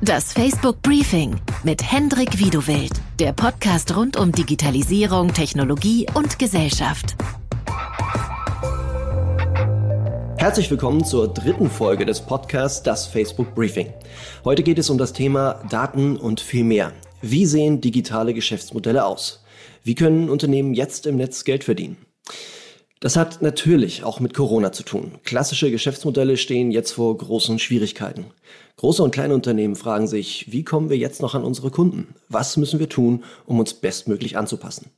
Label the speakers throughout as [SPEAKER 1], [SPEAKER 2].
[SPEAKER 1] Das Facebook Briefing mit Hendrik Wiedewild, der Podcast rund um Digitalisierung, Technologie und Gesellschaft.
[SPEAKER 2] Herzlich willkommen zur dritten Folge des Podcasts Das Facebook Briefing. Heute geht es um das Thema Daten und viel mehr. Wie sehen digitale Geschäftsmodelle aus? Wie können Unternehmen jetzt im Netz Geld verdienen? Das hat natürlich auch mit Corona zu tun. Klassische Geschäftsmodelle stehen jetzt vor großen Schwierigkeiten. Große und kleine Unternehmen fragen sich, wie kommen wir jetzt noch an unsere Kunden? Was müssen wir tun, um uns bestmöglich anzupassen?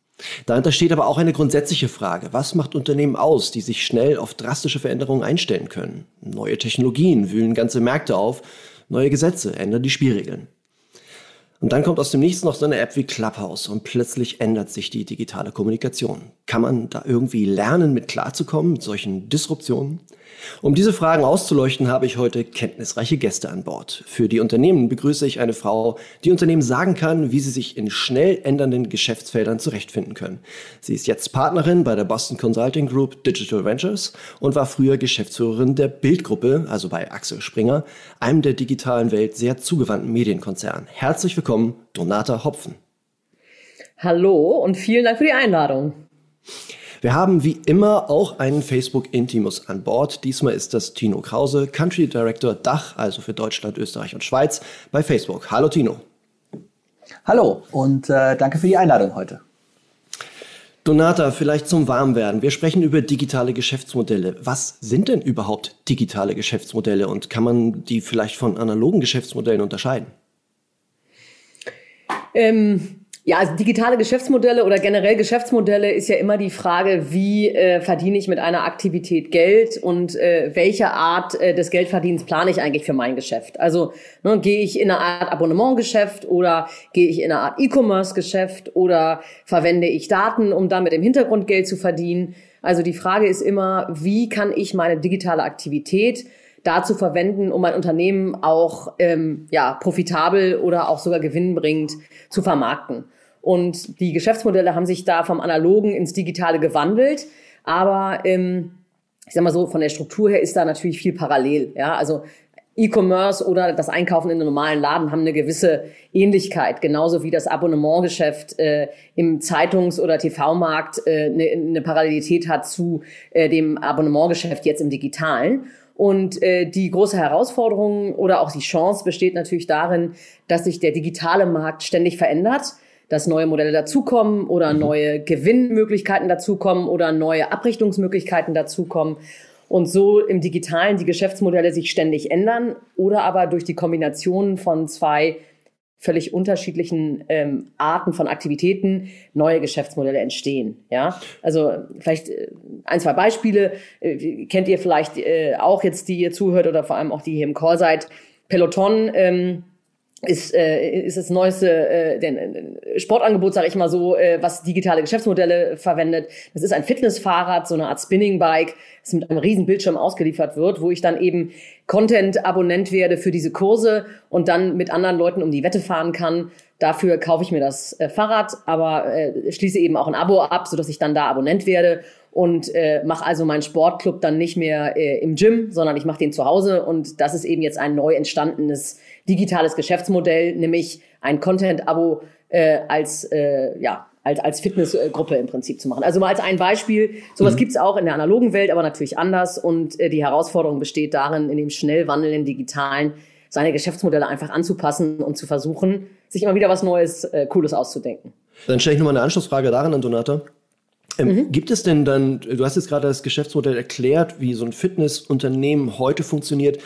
[SPEAKER 2] Dahinter steht aber auch eine grundsätzliche Frage. Was macht Unternehmen aus, die sich schnell auf drastische Veränderungen einstellen können? Neue Technologien wühlen ganze Märkte auf, neue Gesetze ändern die Spielregeln. Und dann kommt aus dem Nichts noch so eine App wie Clubhouse und plötzlich ändert sich die digitale Kommunikation. Kann man da irgendwie lernen, mit klarzukommen, mit solchen Disruptionen? Um diese Fragen auszuleuchten, habe ich heute kenntnisreiche Gäste an Bord. Für die Unternehmen begrüße ich eine Frau, die Unternehmen sagen kann, wie sie sich in schnell ändernden Geschäftsfeldern zurechtfinden können. Sie ist jetzt Partnerin bei der Boston Consulting Group Digital Ventures und war früher Geschäftsführerin der Bildgruppe, also bei Axel Springer, einem der digitalen Welt sehr zugewandten Medienkonzernen. Herzlich willkommen, Donata Hopfen.
[SPEAKER 3] Hallo und vielen Dank für die Einladung.
[SPEAKER 2] Wir haben wie immer auch einen Facebook Intimus an Bord. Diesmal ist das Tino Krause, Country Director Dach, also für Deutschland, Österreich und Schweiz bei Facebook. Hallo Tino.
[SPEAKER 4] Hallo und äh, danke für die Einladung heute.
[SPEAKER 2] Donata, vielleicht zum Warmwerden. Wir sprechen über digitale Geschäftsmodelle. Was sind denn überhaupt digitale Geschäftsmodelle und kann man die vielleicht von analogen Geschäftsmodellen unterscheiden?
[SPEAKER 3] Ähm, ja, also digitale Geschäftsmodelle oder generell Geschäftsmodelle ist ja immer die Frage, wie äh, verdiene ich mit einer Aktivität Geld und äh, welche Art äh, des Geldverdienens plane ich eigentlich für mein Geschäft. Also ne, gehe ich in eine Art Abonnementgeschäft oder gehe ich in eine Art E-Commerce-Geschäft oder verwende ich Daten, um damit im Hintergrund Geld zu verdienen. Also die Frage ist immer, wie kann ich meine digitale Aktivität dazu verwenden, um mein Unternehmen auch ähm, ja, profitabel oder auch sogar gewinnbringend zu vermarkten. Und die Geschäftsmodelle haben sich da vom Analogen ins Digitale gewandelt. Aber ähm, ich sag mal so, von der Struktur her ist da natürlich viel parallel. Ja, also E-Commerce oder das Einkaufen in einem normalen Laden haben eine gewisse Ähnlichkeit, genauso wie das Abonnementgeschäft äh, im Zeitungs- oder TV-Markt äh, eine, eine Parallelität hat zu äh, dem Abonnementgeschäft jetzt im Digitalen. Und äh, die große Herausforderung oder auch die Chance besteht natürlich darin, dass sich der digitale Markt ständig verändert, dass neue Modelle dazukommen oder mhm. neue Gewinnmöglichkeiten dazukommen oder neue Abrichtungsmöglichkeiten dazukommen. Und so im Digitalen die Geschäftsmodelle sich ständig ändern oder aber durch die Kombination von zwei völlig unterschiedlichen ähm, Arten von Aktivitäten neue Geschäftsmodelle entstehen. Ja, also vielleicht äh, ein, zwei Beispiele äh, kennt ihr vielleicht äh, auch jetzt, die ihr zuhört oder vor allem auch die hier im Call seid. Peloton ähm, ist, äh, ist das neueste äh, den, äh, Sportangebot, sage ich mal so, äh, was digitale Geschäftsmodelle verwendet. Das ist ein Fitnessfahrrad, so eine Art Spinning-Bike, das mit einem riesen Bildschirm ausgeliefert wird, wo ich dann eben Content-Abonnent werde für diese Kurse und dann mit anderen Leuten um die Wette fahren kann. Dafür kaufe ich mir das äh, Fahrrad, aber äh, schließe eben auch ein Abo ab, so dass ich dann da Abonnent werde und äh, mache also meinen Sportclub dann nicht mehr äh, im Gym, sondern ich mache den zu Hause und das ist eben jetzt ein neu entstandenes digitales Geschäftsmodell, nämlich ein Content-Abo äh, als äh, ja als, als Fitnessgruppe im Prinzip zu machen. Also mal als ein Beispiel, sowas mhm. gibt's auch in der analogen Welt, aber natürlich anders und äh, die Herausforderung besteht darin, in dem schnell wandelnden digitalen seine Geschäftsmodelle einfach anzupassen und zu versuchen, sich immer wieder was Neues, äh, Cooles auszudenken.
[SPEAKER 2] Dann stelle ich nochmal eine Anschlussfrage daran an Donata. Ähm, mhm. Gibt es denn dann, du hast jetzt gerade das Geschäftsmodell erklärt, wie so ein Fitnessunternehmen heute funktioniert.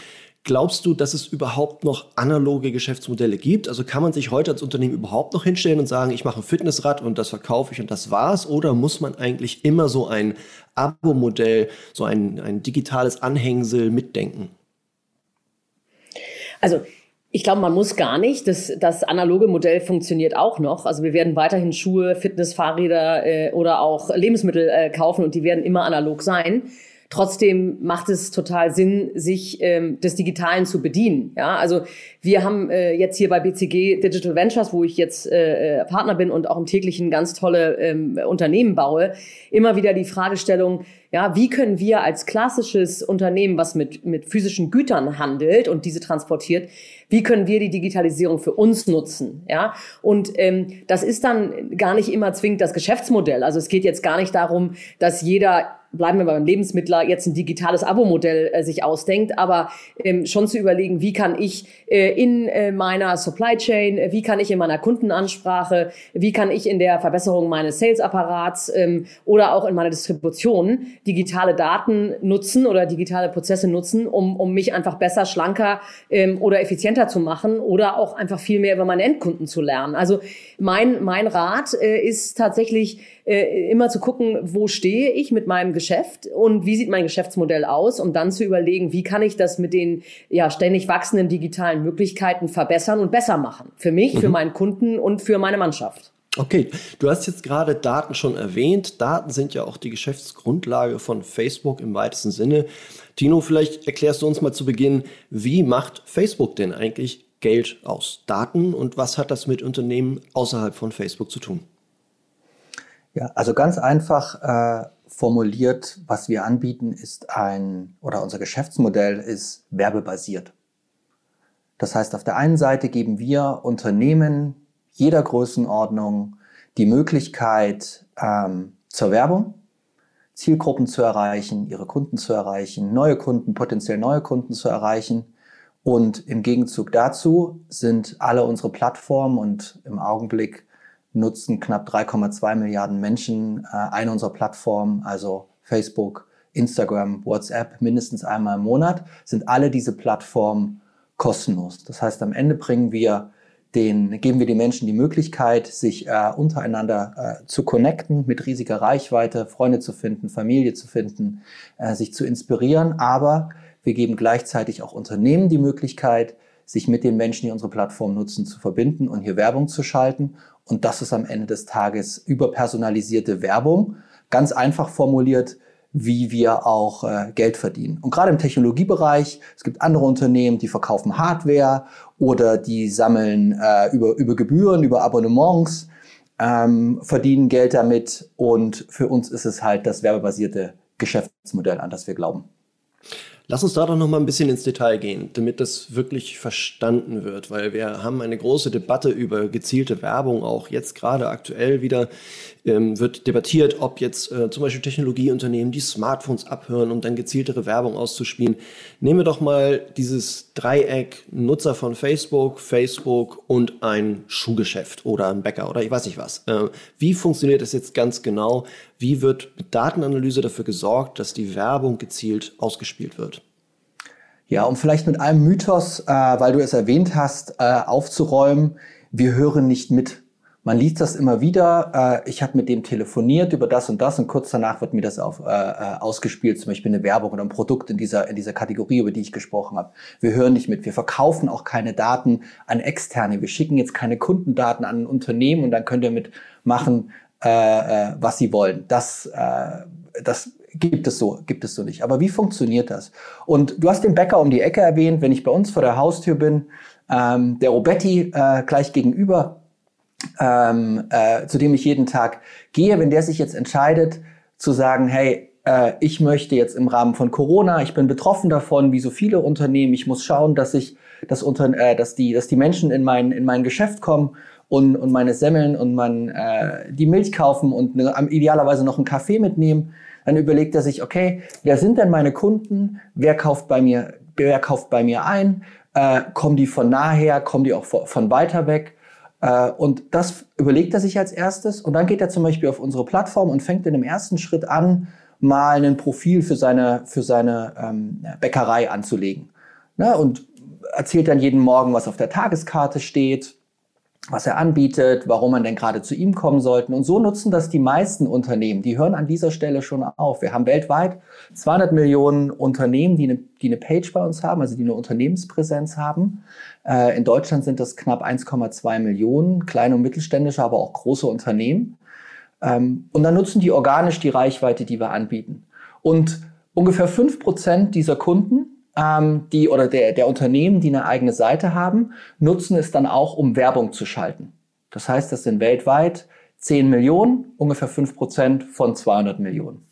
[SPEAKER 2] Glaubst du, dass es überhaupt noch analoge Geschäftsmodelle gibt? Also kann man sich heute als Unternehmen überhaupt noch hinstellen und sagen, ich mache ein Fitnessrad und das verkaufe ich und das war's? Oder muss man eigentlich immer so ein Abo-Modell, so ein, ein digitales Anhängsel mitdenken?
[SPEAKER 3] Also ich glaube, man muss gar nicht. Das, das analoge Modell funktioniert auch noch. Also wir werden weiterhin Schuhe, Fitness, Fahrräder äh, oder auch Lebensmittel äh, kaufen und die werden immer analog sein. Trotzdem macht es total Sinn, sich ähm, des Digitalen zu bedienen. Ja, also wir haben äh, jetzt hier bei BCG Digital Ventures, wo ich jetzt äh, äh, Partner bin und auch im täglichen ganz tolle ähm, Unternehmen baue, immer wieder die Fragestellung, ja, wie können wir als klassisches Unternehmen, was mit, mit physischen Gütern handelt und diese transportiert, wie können wir die Digitalisierung für uns nutzen? Ja, und ähm, das ist dann gar nicht immer zwingend das Geschäftsmodell. Also es geht jetzt gar nicht darum, dass jeder bleiben wir beim Lebensmittler, jetzt ein digitales Abo-Modell äh, sich ausdenkt, aber ähm, schon zu überlegen, wie kann ich äh, in äh, meiner Supply Chain, äh, wie kann ich in meiner Kundenansprache, wie kann ich in der Verbesserung meines Sales-Apparats ähm, oder auch in meiner Distribution digitale Daten nutzen oder digitale Prozesse nutzen, um, um mich einfach besser, schlanker ähm, oder effizienter zu machen oder auch einfach viel mehr über meine Endkunden zu lernen. Also mein, mein Rat äh, ist tatsächlich äh, immer zu gucken, wo stehe ich mit meinem Geschäft und wie sieht mein Geschäftsmodell aus, um dann zu überlegen, wie kann ich das mit den ja ständig wachsenden digitalen Möglichkeiten verbessern und besser machen. Für mich, mhm. für meinen Kunden und für meine Mannschaft.
[SPEAKER 2] Okay, du hast jetzt gerade Daten schon erwähnt. Daten sind ja auch die Geschäftsgrundlage von Facebook im weitesten Sinne. Tino, vielleicht erklärst du uns mal zu Beginn, wie macht Facebook denn eigentlich Geld aus Daten und was hat das mit Unternehmen außerhalb von Facebook zu tun?
[SPEAKER 4] Ja, also ganz einfach äh, formuliert, was wir anbieten, ist ein, oder unser Geschäftsmodell ist werbebasiert. Das heißt, auf der einen Seite geben wir Unternehmen jeder Größenordnung die Möglichkeit ähm, zur Werbung, Zielgruppen zu erreichen, ihre Kunden zu erreichen, neue Kunden, potenziell neue Kunden zu erreichen. Und im Gegenzug dazu sind alle unsere Plattformen und im Augenblick nutzen knapp 3,2 Milliarden Menschen äh, eine unserer Plattformen, also Facebook, Instagram, WhatsApp, mindestens einmal im Monat, sind alle diese Plattformen kostenlos. Das heißt, am Ende bringen wir den, geben wir den Menschen die Möglichkeit, sich äh, untereinander äh, zu connecten, mit riesiger Reichweite, Freunde zu finden, Familie zu finden, äh, sich zu inspirieren. Aber wir geben gleichzeitig auch Unternehmen die Möglichkeit, sich mit den Menschen, die unsere Plattform nutzen, zu verbinden und hier Werbung zu schalten. Und das ist am Ende des Tages überpersonalisierte Werbung. Ganz einfach formuliert, wie wir auch äh, Geld verdienen. Und gerade im Technologiebereich, es gibt andere Unternehmen, die verkaufen Hardware oder die sammeln äh, über, über Gebühren, über Abonnements, ähm, verdienen Geld damit. Und für uns ist es halt das werbebasierte Geschäftsmodell, an das wir glauben.
[SPEAKER 2] Lass uns da doch noch mal ein bisschen ins Detail gehen, damit das wirklich verstanden wird, weil wir haben eine große Debatte über gezielte Werbung auch jetzt gerade aktuell wieder ähm, wird debattiert, ob jetzt äh, zum Beispiel Technologieunternehmen die Smartphones abhören, um dann gezieltere Werbung auszuspielen. Nehmen wir doch mal dieses Dreieck Nutzer von Facebook, Facebook und ein Schuhgeschäft oder ein Bäcker oder ich weiß nicht was. Äh, wie funktioniert das jetzt ganz genau? Wie wird mit Datenanalyse dafür gesorgt, dass die Werbung gezielt ausgespielt wird?
[SPEAKER 4] Ja, um vielleicht mit einem Mythos, äh, weil du es erwähnt hast, äh, aufzuräumen, wir hören nicht mit. Man liest das immer wieder, äh, ich habe mit dem telefoniert über das und das und kurz danach wird mir das auf, äh, äh, ausgespielt, zum Beispiel eine Werbung oder ein Produkt in dieser, in dieser Kategorie, über die ich gesprochen habe. Wir hören nicht mit, wir verkaufen auch keine Daten an Externe, wir schicken jetzt keine Kundendaten an ein Unternehmen und dann könnt ihr mitmachen, äh, äh, was sie wollen. Das, äh, das gibt es so, gibt es so nicht. Aber wie funktioniert das? Und du hast den Bäcker um die Ecke erwähnt, wenn ich bei uns vor der Haustür bin, ähm, der Robetti äh, gleich gegenüber, ähm, äh, zu dem ich jeden Tag gehe, wenn der sich jetzt entscheidet zu sagen, hey, äh, ich möchte jetzt im Rahmen von Corona, ich bin betroffen davon, wie so viele Unternehmen, ich muss schauen, dass ich, das unter, äh, dass die, dass die Menschen in mein in mein Geschäft kommen und und meine Semmeln und man äh, die Milch kaufen und ne, idealerweise noch einen Kaffee mitnehmen, dann überlegt er sich, okay, wer sind denn meine Kunden? Wer kauft bei mir, wer kauft bei mir ein? Äh, kommen die von naher? Kommen die auch von weiter weg? Äh, und das überlegt er sich als erstes und dann geht er zum Beispiel auf unsere Plattform und fängt in dem ersten Schritt an, mal ein Profil für seine, für seine ähm, Bäckerei anzulegen. Ne? Und erzählt dann jeden Morgen, was auf der Tageskarte steht, was er anbietet, warum man denn gerade zu ihm kommen sollte. Und so nutzen das die meisten Unternehmen. Die hören an dieser Stelle schon auf. Wir haben weltweit 200 Millionen Unternehmen, die eine, die eine Page bei uns haben, also die eine Unternehmenspräsenz haben. Äh, in Deutschland sind das knapp 1,2 Millionen, kleine und mittelständische, aber auch große Unternehmen. Ähm, und dann nutzen die organisch die Reichweite, die wir anbieten. Und ungefähr 5% dieser Kunden, ähm, die oder der, der Unternehmen, die eine eigene Seite haben, nutzen es dann auch, um Werbung zu schalten. Das heißt, das sind weltweit 10 Millionen, ungefähr 5% von 200 Millionen.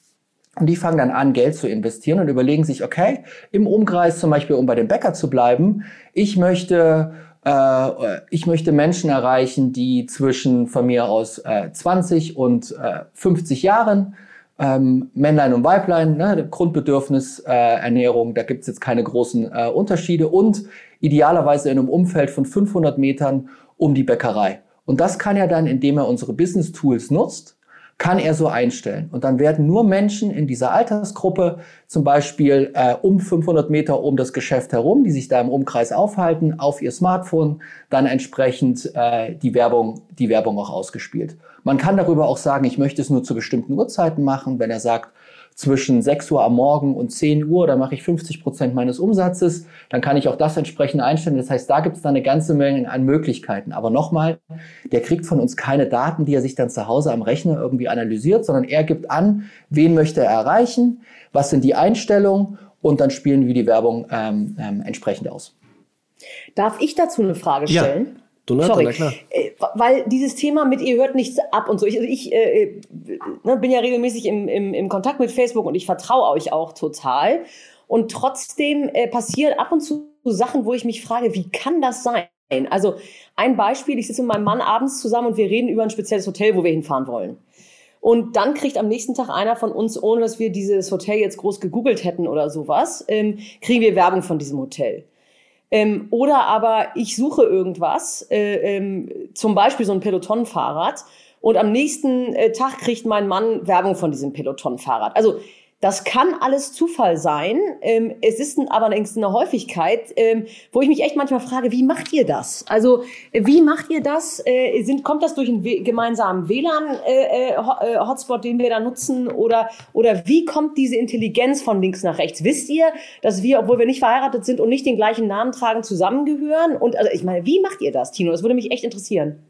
[SPEAKER 4] Und die fangen dann an, Geld zu investieren und überlegen sich, okay, im Umkreis zum Beispiel, um bei dem Bäcker zu bleiben, ich möchte äh, ich möchte Menschen erreichen, die zwischen von mir aus äh, 20 und äh, 50 Jahren, ähm, Männlein und Weiblein, ne, Grundbedürfnis äh, Ernährung, da gibt's jetzt keine großen äh, Unterschiede und idealerweise in einem Umfeld von 500 Metern um die Bäckerei. Und das kann er dann, indem er unsere Business Tools nutzt, kann er so einstellen. Und dann werden nur Menschen in dieser Altersgruppe, zum Beispiel äh, um 500 Meter um das Geschäft herum, die sich da im Umkreis aufhalten, auf ihr Smartphone dann entsprechend äh, die Werbung, die Werbung auch ausgespielt. Man kann darüber auch sagen, ich möchte es nur zu bestimmten Uhrzeiten machen. Wenn er sagt, zwischen 6 Uhr am Morgen und 10 Uhr, da mache ich 50 Prozent meines Umsatzes, dann kann ich auch das entsprechend einstellen. Das heißt, da gibt es dann eine ganze Menge an Möglichkeiten. Aber nochmal, der kriegt von uns keine Daten, die er sich dann zu Hause am Rechner irgendwie analysiert, sondern er gibt an, wen möchte er erreichen, was sind die Einstellungen und dann spielen wir die Werbung ähm, ähm, entsprechend aus.
[SPEAKER 3] Darf ich dazu eine Frage stellen?
[SPEAKER 2] Ja. Donata,
[SPEAKER 3] Sorry, klar. Äh, weil dieses Thema mit ihr hört nichts ab und so. Ich, also ich äh, ne, bin ja regelmäßig im, im, im Kontakt mit Facebook und ich vertraue euch auch total. Und trotzdem äh, passieren ab und zu Sachen, wo ich mich frage, wie kann das sein? Also ein Beispiel, ich sitze mit meinem Mann abends zusammen und wir reden über ein spezielles Hotel, wo wir hinfahren wollen. Und dann kriegt am nächsten Tag einer von uns, ohne dass wir dieses Hotel jetzt groß gegoogelt hätten oder sowas, ähm, kriegen wir Werbung von diesem Hotel. Ähm, oder aber ich suche irgendwas, äh, ähm, zum Beispiel so ein Peloton-Fahrrad, und am nächsten äh, Tag kriegt mein Mann Werbung von diesem Peloton-Fahrrad. Also das kann alles Zufall sein. Ähm, es ist aber allerdings eine Häufigkeit, ähm, wo ich mich echt manchmal frage, wie macht ihr das? Also wie macht ihr das? Äh, sind, kommt das durch einen gemeinsamen WLAN-Hotspot, äh, äh, den wir da nutzen? Oder, oder wie kommt diese Intelligenz von links nach rechts? Wisst ihr, dass wir, obwohl wir nicht verheiratet sind und nicht den gleichen Namen tragen, zusammengehören? Und also ich meine, wie macht ihr das, Tino? Das würde mich echt interessieren.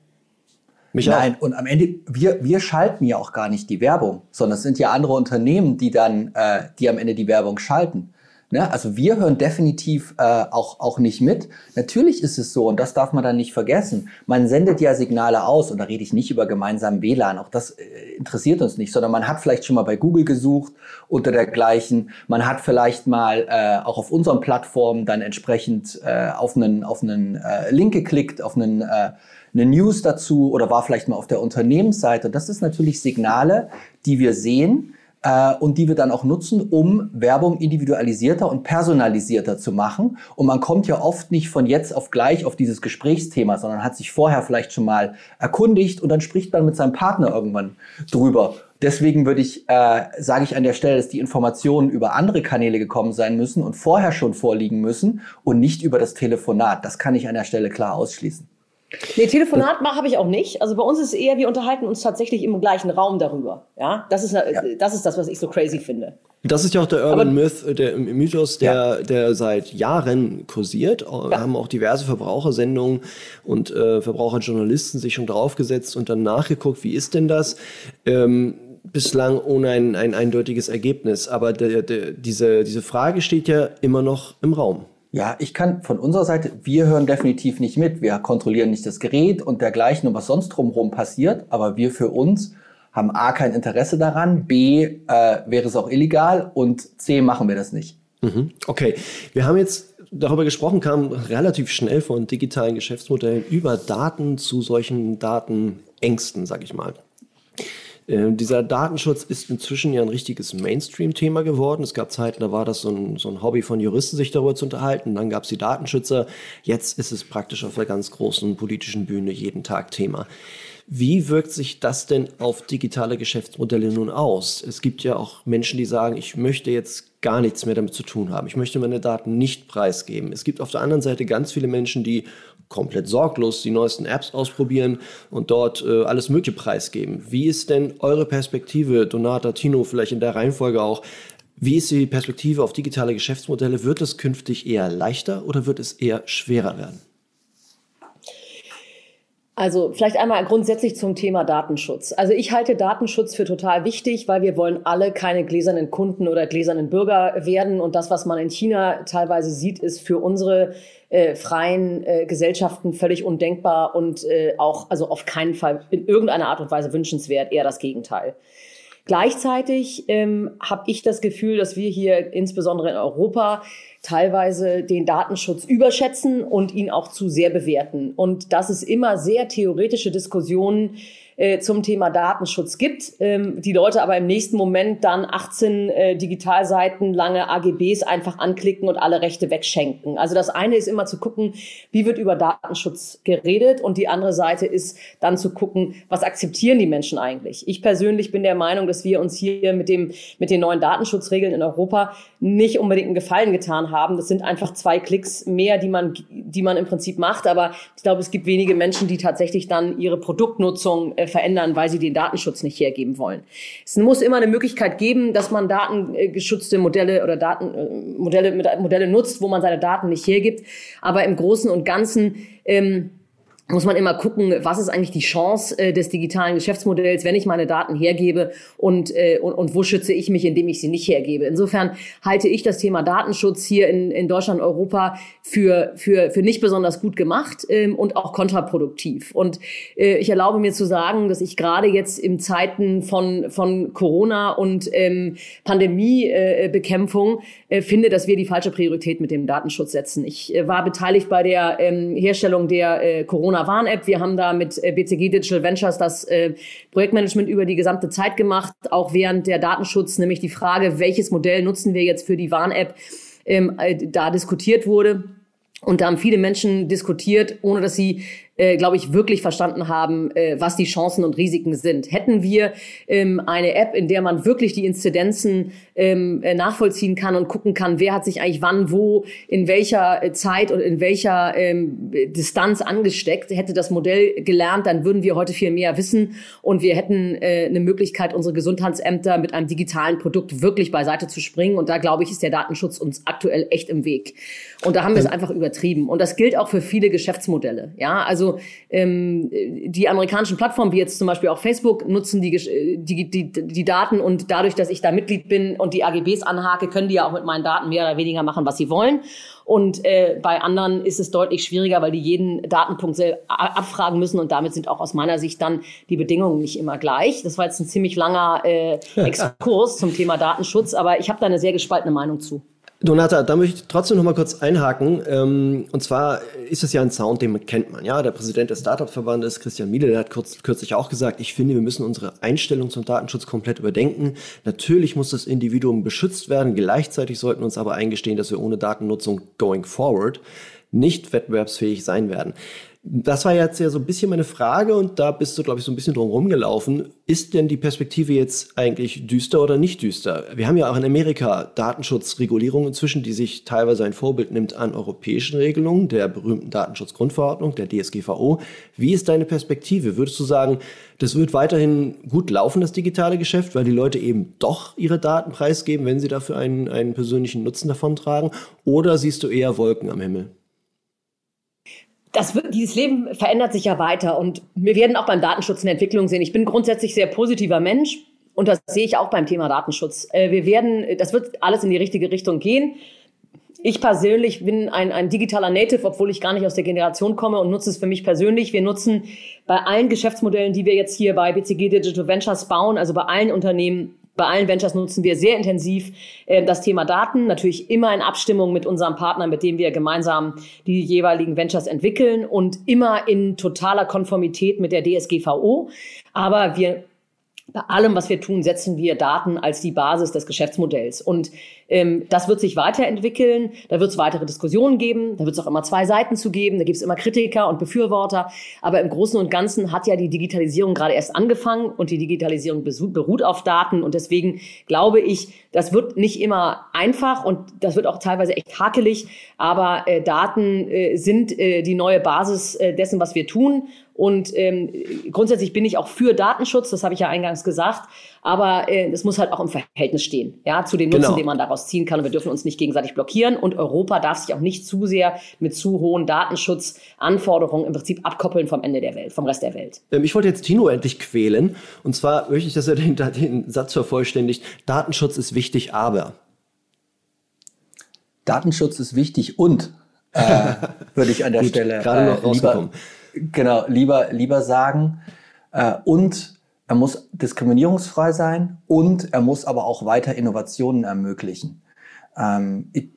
[SPEAKER 4] Mich Nein, auch. und am Ende, wir, wir schalten ja auch gar nicht die Werbung, sondern es sind ja andere Unternehmen, die dann, äh, die am Ende die Werbung schalten. Ne? Also wir hören definitiv äh, auch, auch nicht mit. Natürlich ist es so, und das darf man dann nicht vergessen, man sendet ja Signale aus, und da rede ich nicht über gemeinsamen WLAN, auch das äh, interessiert uns nicht, sondern man hat vielleicht schon mal bei Google gesucht unter dergleichen, man hat vielleicht mal äh, auch auf unseren Plattformen dann entsprechend äh, auf einen, auf einen äh, Link geklickt, auf einen äh, eine News dazu oder war vielleicht mal auf der Unternehmensseite. Das ist natürlich Signale, die wir sehen äh, und die wir dann auch nutzen, um Werbung individualisierter und personalisierter zu machen. Und man kommt ja oft nicht von jetzt auf gleich auf dieses Gesprächsthema, sondern hat sich vorher vielleicht schon mal erkundigt und dann spricht man mit seinem Partner irgendwann drüber. Deswegen würde ich, äh, sage ich an der Stelle, dass die Informationen über andere Kanäle gekommen sein müssen und vorher schon vorliegen müssen und nicht über das Telefonat. Das kann ich an der Stelle klar ausschließen.
[SPEAKER 3] Nee, Telefonat habe ich auch nicht. Also bei uns ist es eher, wir unterhalten uns tatsächlich im gleichen Raum darüber. Ja, das ist, ja. das, ist das, was ich so crazy finde.
[SPEAKER 2] Das ist ja auch der Urban Aber, Myth, äh, der Mythos, der, ja. der seit Jahren kursiert. Ja. Haben auch diverse Verbrauchersendungen und äh, Verbraucherjournalisten sich schon draufgesetzt und dann nachgeguckt, wie ist denn das? Ähm, bislang ohne ein, ein eindeutiges Ergebnis. Aber der, der, diese, diese Frage steht ja immer noch im Raum.
[SPEAKER 4] Ja, ich kann von unserer Seite, wir hören definitiv nicht mit. Wir kontrollieren nicht das Gerät und dergleichen und was sonst drumherum passiert. Aber wir für uns haben A kein Interesse daran, B äh, wäre es auch illegal und C machen wir das nicht.
[SPEAKER 2] Mhm. Okay, wir haben jetzt darüber gesprochen, kam relativ schnell von digitalen Geschäftsmodellen über Daten zu solchen Datenängsten, sag ich mal. Äh, dieser Datenschutz ist inzwischen ja ein richtiges Mainstream-Thema geworden. Es gab Zeiten, da war das so ein, so ein Hobby von Juristen, sich darüber zu unterhalten. Dann gab es die Datenschützer. Jetzt ist es praktisch auf der ganz großen politischen Bühne jeden Tag Thema. Wie wirkt sich das denn auf digitale Geschäftsmodelle nun aus? Es gibt ja auch Menschen, die sagen, ich möchte jetzt gar nichts mehr damit zu tun haben. Ich möchte meine Daten nicht preisgeben. Es gibt auf der anderen Seite ganz viele Menschen, die komplett sorglos die neuesten Apps ausprobieren und dort äh, alles Mögliche preisgeben. Wie ist denn eure Perspektive, Donata, Tino, vielleicht in der Reihenfolge auch? Wie ist die Perspektive auf digitale Geschäftsmodelle? Wird es künftig eher leichter oder wird es eher schwerer werden?
[SPEAKER 3] Also vielleicht einmal grundsätzlich zum Thema Datenschutz. Also ich halte Datenschutz für total wichtig, weil wir wollen alle keine gläsernen Kunden oder gläsernen Bürger werden. Und das, was man in China teilweise sieht, ist für unsere äh, freien äh, Gesellschaften völlig undenkbar und äh, auch also auf keinen Fall in irgendeiner Art und Weise wünschenswert, eher das Gegenteil. Gleichzeitig ähm, habe ich das Gefühl, dass wir hier insbesondere in Europa teilweise den Datenschutz überschätzen und ihn auch zu sehr bewerten. Und dass es immer sehr theoretische Diskussionen äh, zum Thema Datenschutz gibt. Ähm, die Leute aber im nächsten Moment dann 18 äh, Digitalseiten lange AGBs einfach anklicken und alle Rechte wegschenken. Also das eine ist immer zu gucken, wie wird über Datenschutz geredet und die andere Seite ist dann zu gucken, was akzeptieren die Menschen eigentlich. Ich persönlich bin der Meinung, dass wir uns hier mit dem mit den neuen Datenschutzregeln in Europa nicht unbedingt einen Gefallen getan haben. Das sind einfach zwei Klicks mehr, die man die man im Prinzip macht, aber ich glaube, es gibt wenige Menschen, die tatsächlich dann ihre Produktnutzung äh, verändern, weil sie den Datenschutz nicht hergeben wollen. Es muss immer eine Möglichkeit geben, dass man datengeschützte Modelle oder Datenmodelle äh, Modelle nutzt, wo man seine Daten nicht hergibt. Aber im Großen und Ganzen ähm, muss man immer gucken, was ist eigentlich die Chance äh, des digitalen Geschäftsmodells, wenn ich meine Daten hergebe und, äh, und, und wo schütze ich mich, indem ich sie nicht hergebe. Insofern halte ich das Thema Datenschutz hier in, in Deutschland, Europa für, für, für nicht besonders gut gemacht ähm, und auch kontraproduktiv. Und äh, ich erlaube mir zu sagen, dass ich gerade jetzt in Zeiten von, von Corona und ähm, Pandemiebekämpfung äh, finde, dass wir die falsche Priorität mit dem Datenschutz setzen. Ich äh, war beteiligt bei der ähm, Herstellung der äh, Corona Warn-App. Wir haben da mit äh, BCG Digital Ventures das äh, Projektmanagement über die gesamte Zeit gemacht, auch während der Datenschutz, nämlich die Frage, welches Modell nutzen wir jetzt für die Warn-App, ähm, äh, da diskutiert wurde. Und da haben viele Menschen diskutiert, ohne dass sie äh, glaube ich, wirklich verstanden haben, äh, was die Chancen und Risiken sind. Hätten wir ähm, eine App, in der man wirklich die Inzidenzen ähm, äh, nachvollziehen kann und gucken kann, wer hat sich eigentlich wann, wo, in welcher äh, Zeit und in welcher ähm, Distanz angesteckt, hätte das Modell gelernt, dann würden wir heute viel mehr wissen und wir hätten äh, eine Möglichkeit, unsere Gesundheitsämter mit einem digitalen Produkt wirklich beiseite zu springen. Und da, glaube ich, ist der Datenschutz uns aktuell echt im Weg. Und da haben wir es einfach übertrieben. Und das gilt auch für viele Geschäftsmodelle. Ja, also also ähm, die amerikanischen Plattformen, wie jetzt zum Beispiel auch Facebook, nutzen die, die, die, die Daten und dadurch, dass ich da Mitglied bin und die AGBs anhake, können die ja auch mit meinen Daten mehr oder weniger machen, was sie wollen. Und äh, bei anderen ist es deutlich schwieriger, weil die jeden Datenpunkt abfragen müssen und damit sind auch aus meiner Sicht dann die Bedingungen nicht immer gleich. Das war jetzt ein ziemlich langer äh, Exkurs zum Thema Datenschutz, aber ich habe da eine sehr gespaltene Meinung zu.
[SPEAKER 2] Donata, da möchte ich trotzdem noch mal kurz einhaken. Ähm, und zwar ist es ja ein Sound, den kennt man. Ja, der Präsident des Startup-Verbandes, Christian Miele, der hat kurz, kürzlich auch gesagt, ich finde, wir müssen unsere Einstellung zum Datenschutz komplett überdenken. Natürlich muss das Individuum beschützt werden. Gleichzeitig sollten uns aber eingestehen, dass wir ohne Datennutzung going forward nicht wettbewerbsfähig sein werden. Das war jetzt ja so ein bisschen meine Frage und da bist du, glaube ich, so ein bisschen drum rumgelaufen. Ist denn die Perspektive jetzt eigentlich düster oder nicht düster? Wir haben ja auch in Amerika Datenschutzregulierungen inzwischen, die sich teilweise ein Vorbild nimmt an europäischen Regelungen, der berühmten Datenschutzgrundverordnung, der DSGVO. Wie ist deine Perspektive? Würdest du sagen, das wird weiterhin gut laufen, das digitale Geschäft, weil die Leute eben doch ihre Daten preisgeben, wenn sie dafür einen, einen persönlichen Nutzen davon tragen? Oder siehst du eher Wolken am Himmel?
[SPEAKER 3] Das wird, dieses Leben verändert sich ja weiter und wir werden auch beim Datenschutz eine Entwicklung sehen. Ich bin grundsätzlich sehr positiver Mensch und das sehe ich auch beim Thema Datenschutz. Äh, wir werden, das wird alles in die richtige Richtung gehen. Ich persönlich bin ein, ein digitaler Native, obwohl ich gar nicht aus der Generation komme und nutze es für mich persönlich. Wir nutzen bei allen Geschäftsmodellen, die wir jetzt hier bei BCG Digital Ventures bauen, also bei allen Unternehmen, bei allen Ventures nutzen wir sehr intensiv äh, das Thema Daten, natürlich immer in Abstimmung mit unserem Partner, mit dem wir gemeinsam die jeweiligen Ventures entwickeln und immer in totaler Konformität mit der DSGVO. Aber wir bei allem, was wir tun, setzen wir Daten als die Basis des Geschäftsmodells. Und ähm, das wird sich weiterentwickeln. Da wird es weitere Diskussionen geben. Da wird es auch immer zwei Seiten zu geben. Da gibt es immer Kritiker und Befürworter. Aber im Großen und Ganzen hat ja die Digitalisierung gerade erst angefangen und die Digitalisierung beruht auf Daten. Und deswegen glaube ich, das wird nicht immer einfach und das wird auch teilweise echt hakelig. Aber äh, Daten äh, sind äh, die neue Basis äh, dessen, was wir tun. Und ähm, grundsätzlich bin ich auch für Datenschutz, das habe ich ja eingangs gesagt. Aber äh, es muss halt auch im Verhältnis stehen, ja, zu den Nutzen,
[SPEAKER 2] Genau.
[SPEAKER 3] den man daraus ziehen kann. Und wir dürfen uns nicht gegenseitig blockieren. Und Europa darf sich auch nicht zu sehr mit zu hohen Datenschutzanforderungen im Prinzip abkoppeln vom Ende der Welt, vom Rest der Welt.
[SPEAKER 2] Ähm, Ich wollte jetzt Tino endlich quälen. Und zwar möchte ich, dass er den, den Satz vervollständigt. Datenschutz ist wichtig, aber.
[SPEAKER 4] Datenschutz ist wichtig und äh, würde ich an der
[SPEAKER 2] Gut,
[SPEAKER 4] Stelle
[SPEAKER 2] gerade noch
[SPEAKER 4] lieber,
[SPEAKER 2] rausgekommen.
[SPEAKER 4] genau lieber lieber sagen äh, und er muss diskriminierungsfrei sein und er muss aber auch weiter Innovationen ermöglichen. Ähm, ich,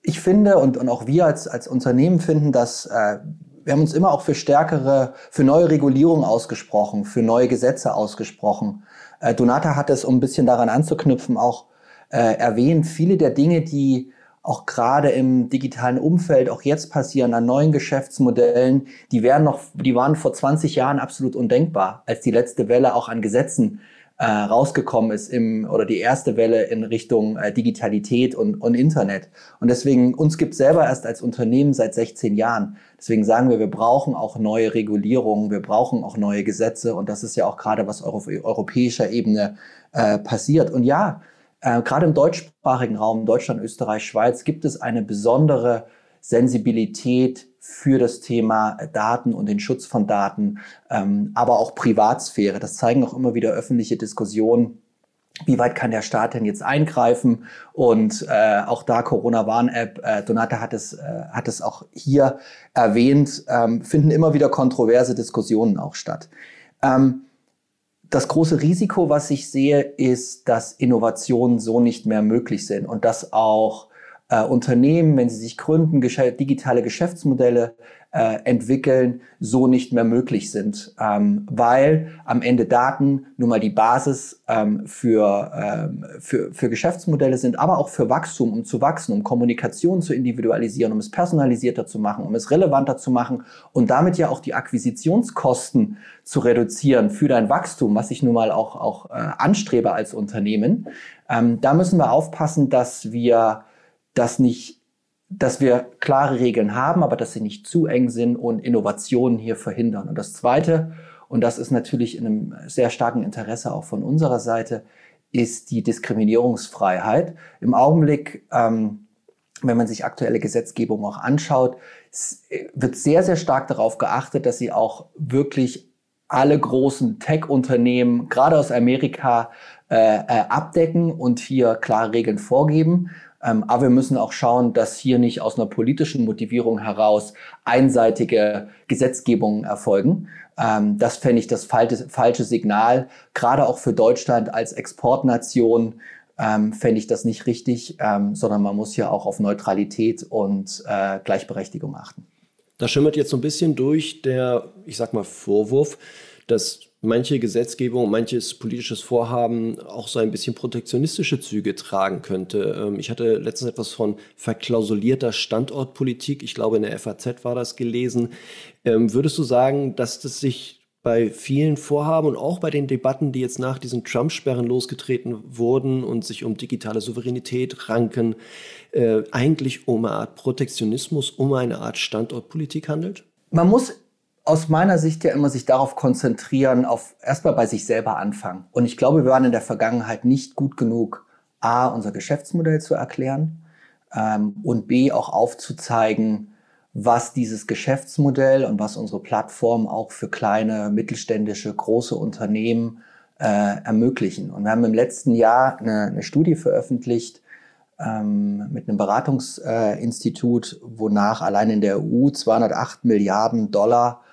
[SPEAKER 4] ich finde und, und auch wir als, als Unternehmen finden, dass äh, wir haben uns immer auch für stärkere, für neue Regulierungen ausgesprochen, für neue Gesetze ausgesprochen. Äh, Donata hat es, um ein bisschen daran anzuknüpfen, auch äh, erwähnt, viele der Dinge, die auch gerade im digitalen Umfeld auch jetzt passieren an neuen Geschäftsmodellen, die wären noch, die waren vor 20 Jahren absolut undenkbar, als die letzte Welle auch an Gesetzen äh, rausgekommen ist im oder die erste Welle in Richtung äh, Digitalität und, und Internet. Und deswegen uns gibt selber erst als Unternehmen seit 16 Jahren. Deswegen sagen wir, wir brauchen auch neue Regulierungen, wir brauchen auch neue Gesetze und das ist ja auch gerade was auf europäischer Ebene äh, passiert. Und ja, äh, gerade im deutschsprachigen Raum, Deutschland, Österreich, Schweiz, gibt es eine besondere Sensibilität für das Thema Daten und den Schutz von Daten, ähm, aber auch Privatsphäre. Das zeigen auch immer wieder öffentliche Diskussionen. Wie weit kann der Staat denn jetzt eingreifen? Und äh, auch da Corona-Warn-App, äh, Donata hat es, äh, hat es auch hier erwähnt, ähm, finden immer wieder kontroverse Diskussionen auch statt. Ähm, das große Risiko, was ich sehe, ist, dass Innovationen so nicht mehr möglich sind und dass auch äh, Unternehmen, wenn sie sich gründen, gesche digitale Geschäftsmodelle äh, entwickeln, so nicht mehr möglich sind, ähm, weil am Ende Daten nun mal die Basis ähm, für, ähm, für, für Geschäftsmodelle sind, aber auch für Wachstum, um zu wachsen, um Kommunikation zu individualisieren, um es personalisierter zu machen, um es relevanter zu machen und damit ja auch die Akquisitionskosten zu reduzieren für dein Wachstum, was ich nun mal auch, auch äh, anstrebe als Unternehmen. Ähm, da müssen wir aufpassen, dass wir das nicht dass wir klare Regeln haben, aber dass sie nicht zu eng sind und Innovationen hier verhindern. Und das Zweite, und das ist natürlich in einem sehr starken Interesse auch von unserer Seite, ist die Diskriminierungsfreiheit. Im Augenblick, ähm, wenn man sich aktuelle Gesetzgebung auch anschaut, wird sehr, sehr stark darauf geachtet, dass sie auch wirklich alle großen Tech-Unternehmen, gerade aus Amerika, äh, äh, abdecken und hier klare Regeln vorgeben. Ähm, aber wir müssen auch schauen, dass hier nicht aus einer politischen Motivierung heraus einseitige Gesetzgebungen erfolgen. Ähm, das fände ich das falsche, falsche Signal, gerade auch für Deutschland als Exportnation. Ähm, fände ich das nicht richtig, ähm, sondern man muss hier auch auf Neutralität und äh, Gleichberechtigung achten.
[SPEAKER 2] Da schimmert jetzt so ein bisschen durch der, ich sag mal, Vorwurf, dass manche Gesetzgebung, manches politisches Vorhaben auch so ein bisschen protektionistische Züge tragen könnte. Ähm, ich hatte letztens etwas von verklausulierter Standortpolitik, ich glaube in der FAZ war das gelesen. Ähm, würdest du sagen, dass das sich bei vielen Vorhaben und auch bei den Debatten, die jetzt nach diesen Trump-Sperren losgetreten wurden und sich um digitale Souveränität ranken, äh, eigentlich um eine Art Protektionismus, um eine Art Standortpolitik handelt?
[SPEAKER 4] Man muss aus meiner Sicht ja immer sich darauf konzentrieren, auf erstmal bei sich selber anfangen. Und ich glaube, wir waren in der Vergangenheit nicht gut genug, A, unser Geschäftsmodell zu erklären ähm, und B, auch aufzuzeigen, was dieses Geschäftsmodell und was unsere Plattform auch für kleine, mittelständische, große Unternehmen äh, ermöglichen. Und wir haben im letzten Jahr eine, eine Studie veröffentlicht ähm, mit einem Beratungsinstitut, äh, wonach allein in der EU 208 Milliarden Dollar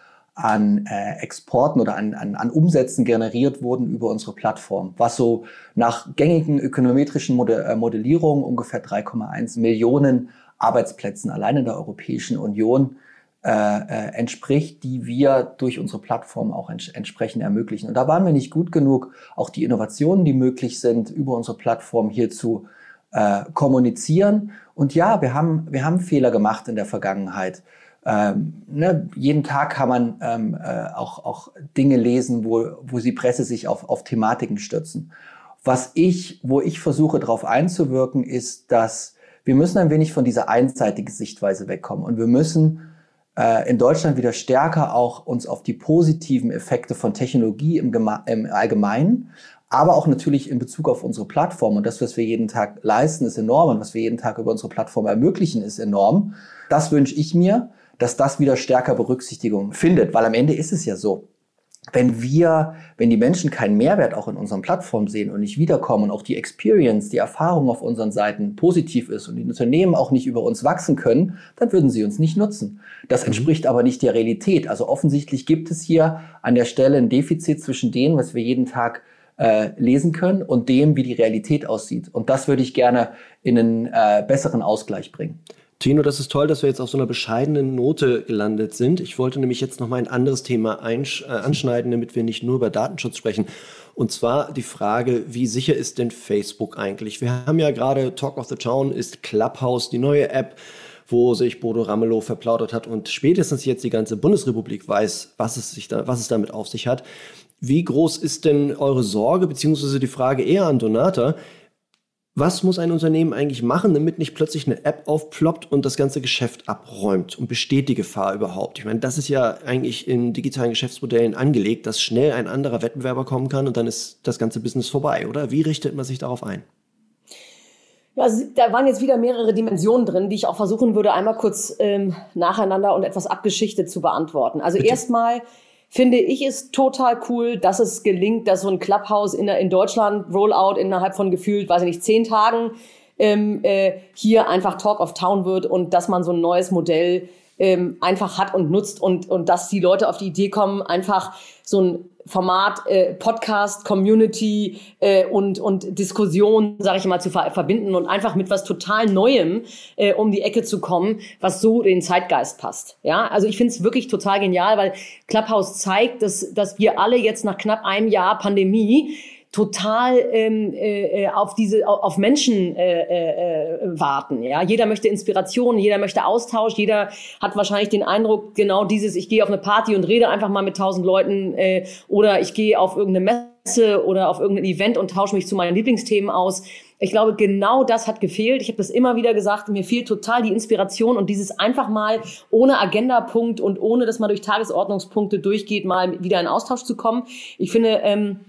[SPEAKER 4] an äh, Exporten oder an, an, an Umsätzen generiert wurden über unsere Plattform, was so nach gängigen ökonometrischen äh, Modellierungen ungefähr 3,1 Millionen Arbeitsplätzen allein in der Europäischen Union äh, äh, entspricht, die wir durch unsere Plattform auch ents entsprechend ermöglichen. Und da waren wir nicht gut genug, auch die Innovationen, die möglich sind, über unsere Plattform hier zu äh, kommunizieren. Und ja, wir haben, wir haben Fehler gemacht in der Vergangenheit. Ähm, ne, jeden Tag kann man ähm, äh, auch, auch Dinge lesen, wo, wo die Presse sich auf, auf Thematiken stürzen. Was ich, wo ich versuche darauf einzuwirken, ist, dass wir müssen ein wenig von dieser einseitigen Sichtweise wegkommen und wir müssen äh, in Deutschland wieder stärker auch uns auf die positiven Effekte von Technologie im, im Allgemeinen, aber auch natürlich in Bezug auf unsere Plattform. Und das, was wir jeden Tag leisten, ist enorm und was wir jeden Tag über unsere Plattform ermöglichen, ist enorm. Das wünsche ich mir, dass das wieder stärker Berücksichtigung findet, weil am Ende ist es ja so wenn wir, wenn die Menschen keinen Mehrwert auch in unseren Plattformen sehen und nicht wiederkommen und auch die Experience, die Erfahrung auf unseren Seiten positiv ist und die Unternehmen auch nicht über uns wachsen können, dann würden sie uns nicht nutzen. Das mhm. entspricht aber nicht der Realität. Also offensichtlich gibt es hier an der Stelle ein Defizit zwischen dem, was wir jeden Tag äh, lesen können und dem, wie die Realität aussieht. Und das würde ich gerne in einen äh, besseren Ausgleich bringen.
[SPEAKER 2] Tino, das ist toll, dass wir jetzt auf so einer bescheidenen Note gelandet sind. Ich wollte nämlich jetzt noch mal ein anderes Thema äh, anschneiden, damit wir nicht nur über Datenschutz sprechen. Und zwar die Frage, wie sicher ist denn Facebook eigentlich? Wir haben ja gerade Talk of the Town ist Clubhouse, die neue App, wo sich Bodo Ramelow verplaudert hat und spätestens jetzt die ganze Bundesrepublik weiß, was es, sich da, was es damit auf sich hat. Wie groß ist denn eure Sorge, beziehungsweise die Frage eher an Donata? Was muss ein Unternehmen eigentlich machen, damit nicht plötzlich eine App aufploppt und das ganze Geschäft abräumt? Und besteht die Gefahr überhaupt? Ich meine, das ist ja eigentlich in digitalen Geschäftsmodellen angelegt, dass schnell ein anderer Wettbewerber kommen kann und dann ist das ganze Business vorbei, oder? Wie richtet man sich darauf ein?
[SPEAKER 3] Ja, da waren jetzt wieder mehrere Dimensionen drin, die ich auch versuchen würde, einmal kurz ähm, nacheinander und etwas abgeschichtet zu beantworten. Also erstmal finde ich es total cool, dass es gelingt, dass so ein Clubhouse in, in Deutschland Rollout innerhalb von gefühlt, weiß ich nicht, zehn Tagen ähm, äh, hier einfach Talk of Town wird und dass man so ein neues Modell ähm, einfach hat und nutzt und, und dass die Leute auf die Idee kommen, einfach so ein Format äh, Podcast, Community äh, und, und Diskussion, sage ich mal, zu ver verbinden und einfach mit was total Neuem äh, um die Ecke zu kommen, was so den Zeitgeist passt. Ja, also ich finde es wirklich total genial, weil Clubhouse zeigt, dass, dass wir alle jetzt nach knapp einem Jahr Pandemie total ähm, äh, auf diese auf Menschen äh, äh, warten. Ja, jeder möchte Inspiration, jeder möchte Austausch, jeder hat wahrscheinlich den Eindruck, genau dieses: Ich gehe auf eine Party und rede einfach mal mit tausend Leuten äh, oder ich gehe auf irgendeine Messe oder auf irgendein Event und tausche mich zu meinen Lieblingsthemen aus. Ich glaube, genau das hat gefehlt. Ich habe das immer wieder gesagt. Mir fehlt total die Inspiration und dieses einfach mal ohne Agendapunkt und ohne, dass man durch Tagesordnungspunkte durchgeht, mal wieder in Austausch zu kommen. Ich finde, ähm,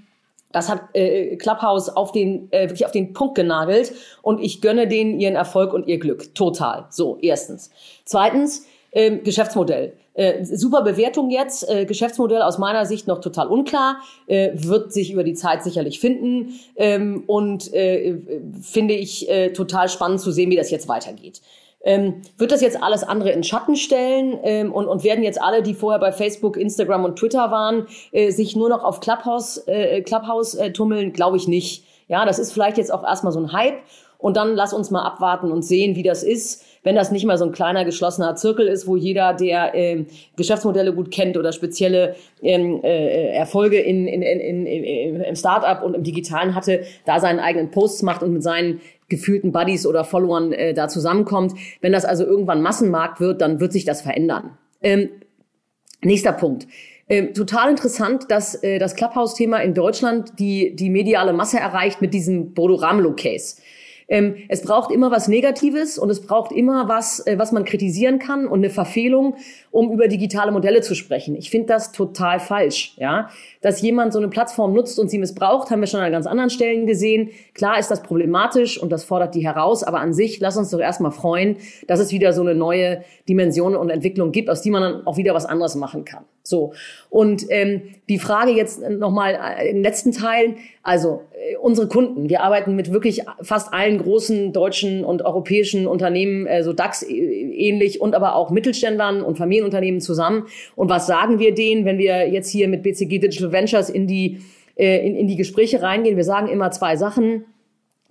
[SPEAKER 3] das hat äh, Clubhouse auf den äh, wirklich auf den Punkt genagelt und ich gönne denen ihren Erfolg und ihr Glück total. So erstens. Zweitens ähm, Geschäftsmodell. Äh, super Bewertung jetzt. Äh, Geschäftsmodell aus meiner Sicht noch total unklar. Äh, wird sich über die Zeit sicherlich finden ähm, und äh, finde ich äh, total spannend zu sehen, wie das jetzt weitergeht. Ähm, wird das jetzt alles andere in Schatten stellen ähm, und, und werden jetzt alle, die vorher bei Facebook, Instagram und Twitter waren, äh, sich nur noch auf Clubhouse, äh, Clubhouse äh, tummeln? Glaube ich nicht. Ja, das ist vielleicht jetzt auch erstmal so ein Hype und dann lass uns mal abwarten und sehen, wie das ist, wenn das nicht mal so ein kleiner geschlossener Zirkel ist, wo jeder, der äh, Geschäftsmodelle gut kennt oder spezielle ähm, äh, Erfolge in, in, in, in, im Startup und im Digitalen hatte, da seinen eigenen Posts macht und mit seinen gefühlten Buddies oder Followern äh, da zusammenkommt. Wenn das also irgendwann Massenmarkt wird, dann wird sich das verändern. Ähm, nächster Punkt. Ähm, total interessant, dass äh, das Clubhouse-Thema in Deutschland die, die mediale Masse erreicht mit diesem Bodo Ramelow-Case. Ähm, es braucht immer was Negatives und es braucht immer was, äh, was man kritisieren kann und eine Verfehlung, um über digitale Modelle zu sprechen. Ich finde das total falsch, ja dass jemand so eine Plattform nutzt und sie missbraucht, haben wir schon an ganz anderen Stellen gesehen. Klar ist das problematisch und das fordert die heraus, aber an sich, lass uns doch erstmal freuen, dass es wieder so eine neue Dimension und Entwicklung gibt, aus die man dann auch wieder was anderes machen kann. So. Und ähm, die Frage jetzt nochmal äh, den letzten Teilen, also äh, unsere Kunden, wir arbeiten mit wirklich fast allen großen deutschen und europäischen Unternehmen, äh, so DAX äh, ähnlich und aber auch Mittelständlern und Familienunternehmen zusammen. Und was sagen wir denen, wenn wir jetzt hier mit BCG Digital Ventures in die, äh, in, in die Gespräche reingehen. Wir sagen immer zwei Sachen.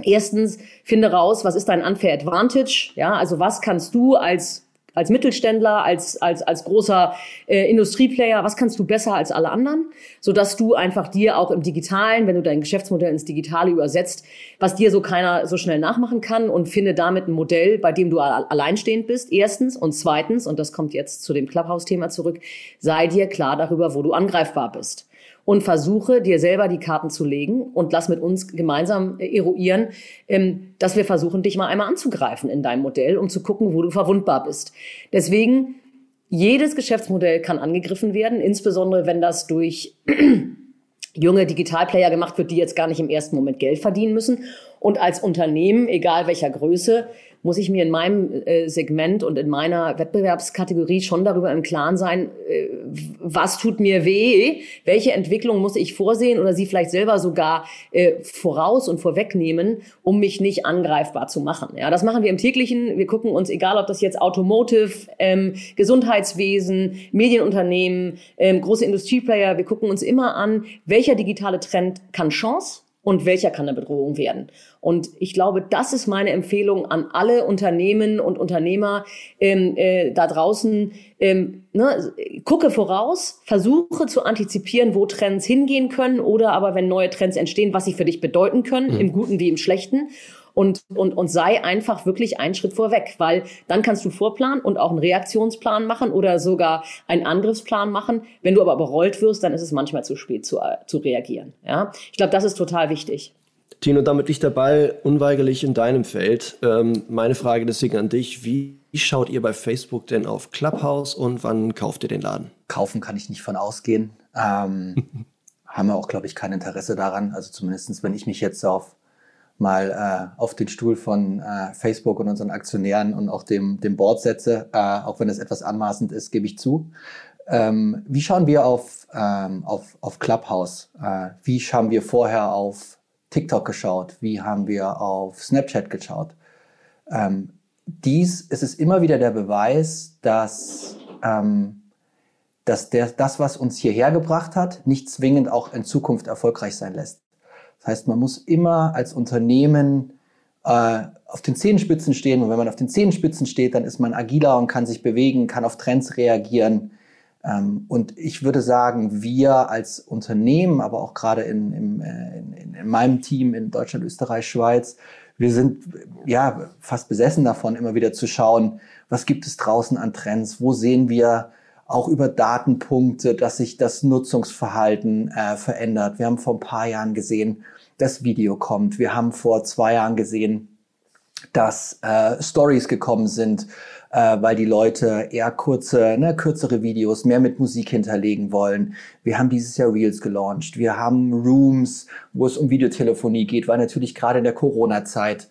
[SPEAKER 3] Erstens, finde raus, was ist dein Unfair Advantage? Ja, also was kannst du als als Mittelständler, als, als, als großer äh, Industrieplayer, was kannst du besser als alle anderen, so dass du einfach dir auch im Digitalen, wenn du dein Geschäftsmodell ins Digitale übersetzt, was dir so keiner so schnell nachmachen kann und finde damit ein Modell, bei dem du alleinstehend bist, erstens. Und zweitens, und das kommt jetzt zu dem Clubhouse-Thema zurück, sei dir klar darüber, wo du angreifbar bist und versuche dir selber die Karten zu legen und lass mit uns gemeinsam äh, eruieren, ähm, dass wir versuchen, dich mal einmal anzugreifen in deinem Modell, um zu gucken, wo du verwundbar bist. Deswegen, jedes Geschäftsmodell kann angegriffen werden, insbesondere wenn das durch junge Digitalplayer gemacht wird, die jetzt gar nicht im ersten Moment Geld verdienen müssen. Und als Unternehmen, egal welcher Größe, muss ich mir in meinem äh, Segment und in meiner Wettbewerbskategorie schon darüber im Klaren sein, äh, was tut mir weh, welche Entwicklung muss ich vorsehen oder sie vielleicht selber sogar äh, voraus und vorwegnehmen, um mich nicht angreifbar zu machen. Ja, das machen wir im täglichen. Wir gucken uns, egal ob das jetzt Automotive, ähm, Gesundheitswesen, Medienunternehmen, ähm, große Industrieplayer, wir gucken uns immer an, welcher digitale Trend kann Chance und welcher kann eine Bedrohung werden. Und ich glaube, das ist meine Empfehlung an alle Unternehmen und Unternehmer ähm, äh, da draußen. Ähm, ne, gucke voraus, versuche zu antizipieren, wo Trends hingehen können oder aber wenn neue Trends entstehen, was sie für dich bedeuten können, mhm. im Guten wie im Schlechten und, und, und sei einfach wirklich einen Schritt vorweg, weil dann kannst du Vorplan und auch einen Reaktionsplan machen oder sogar einen Angriffsplan machen. Wenn du aber überrollt wirst, dann ist es manchmal zu spät zu, äh, zu reagieren. Ja? Ich glaube, das ist total wichtig.
[SPEAKER 2] Tino, damit liegt der Ball unweigerlich in deinem Feld. Ähm, meine Frage deswegen an dich, wie schaut ihr bei Facebook denn auf Clubhouse und wann kauft ihr den Laden?
[SPEAKER 4] Kaufen kann ich nicht von ausgehen. Ähm, haben wir auch, glaube ich, kein Interesse daran. Also zumindest, wenn ich mich jetzt auf mal äh, auf den Stuhl von äh, Facebook und unseren Aktionären und auch dem, dem Board setze, äh, auch wenn es etwas anmaßend ist, gebe ich zu. Ähm, wie schauen wir auf, ähm, auf, auf Clubhouse? Äh, wie schauen wir vorher auf TikTok geschaut? Wie haben wir auf Snapchat geschaut? Ähm, dies ist es immer wieder der Beweis, dass, ähm, dass der, das, was uns hierher gebracht hat, nicht zwingend auch in Zukunft erfolgreich sein lässt. Das heißt, man muss immer als Unternehmen äh, auf den Zehenspitzen stehen. Und wenn man auf den Zehenspitzen steht, dann ist man agiler und kann sich bewegen, kann auf Trends reagieren. Ähm, und ich würde sagen, wir als Unternehmen, aber auch gerade in, in, äh, in, in meinem Team in Deutschland, Österreich, Schweiz, wir sind ja fast besessen davon, immer wieder zu schauen, was gibt es draußen an Trends, wo sehen wir auch über Datenpunkte, dass sich das Nutzungsverhalten äh, verändert. Wir haben vor ein paar Jahren gesehen, dass Video kommt. Wir haben vor zwei Jahren gesehen, dass äh, Stories gekommen sind, äh, weil die Leute eher kurze, ne, kürzere Videos mehr mit Musik hinterlegen wollen. Wir haben dieses Jahr Reels gelauncht. Wir haben Rooms, wo es um Videotelefonie geht, weil natürlich gerade in der Corona-Zeit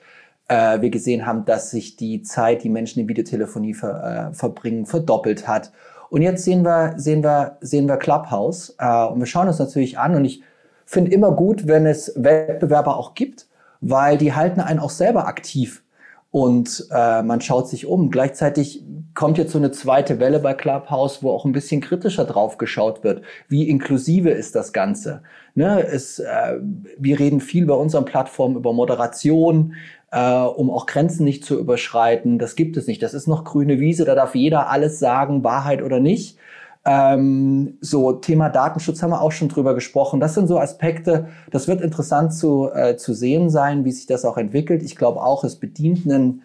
[SPEAKER 4] äh, wir gesehen haben, dass sich die Zeit, die Menschen in Videotelefonie ver, äh, verbringen, verdoppelt hat. Und jetzt sehen wir, sehen wir, sehen wir Clubhouse äh, und wir schauen uns natürlich an und ich finde immer gut, wenn es Wettbewerber auch gibt, weil die halten einen auch selber aktiv und äh, man schaut sich um. Gleichzeitig kommt jetzt so eine zweite Welle bei Clubhouse, wo auch ein bisschen kritischer drauf geschaut wird. Wie inklusive ist das Ganze? Ne, es, äh, wir reden viel bei unseren Plattformen über Moderation, äh, um auch Grenzen nicht zu überschreiten. Das gibt es nicht. Das ist noch grüne Wiese, da darf jeder alles sagen, Wahrheit oder nicht. Ähm, so, Thema Datenschutz haben wir auch schon drüber gesprochen. Das sind so Aspekte, das wird interessant zu, äh, zu sehen sein, wie sich das auch entwickelt. Ich glaube auch, es bedient einen,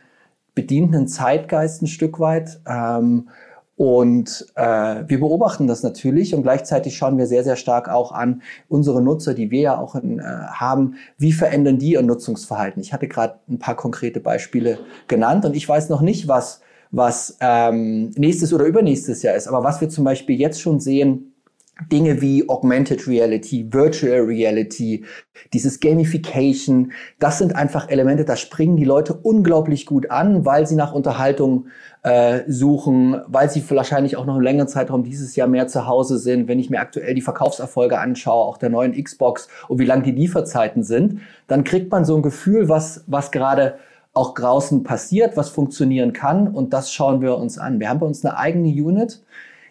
[SPEAKER 4] bedient einen Zeitgeist ein Stück weit. Ähm, und äh, wir beobachten das natürlich und gleichzeitig schauen wir sehr, sehr stark auch an unsere Nutzer, die wir ja auch in, äh, haben, wie verändern die ihr Nutzungsverhalten. Ich hatte gerade ein paar konkrete Beispiele genannt und ich weiß noch nicht, was, was ähm, nächstes oder übernächstes Jahr ist. Aber was wir zum Beispiel jetzt schon sehen, Dinge wie Augmented Reality, Virtual Reality, dieses Gamification, das sind einfach Elemente, da springen die Leute unglaublich gut an, weil sie nach Unterhaltung äh, suchen, weil sie wahrscheinlich auch noch einen längeren Zeitraum dieses Jahr mehr zu Hause sind. Wenn ich mir aktuell die Verkaufserfolge anschaue, auch der neuen Xbox und wie lang die Lieferzeiten sind, dann kriegt man so ein Gefühl, was, was gerade auch draußen passiert, was funktionieren kann und das schauen wir uns an. Wir haben bei uns eine eigene Unit,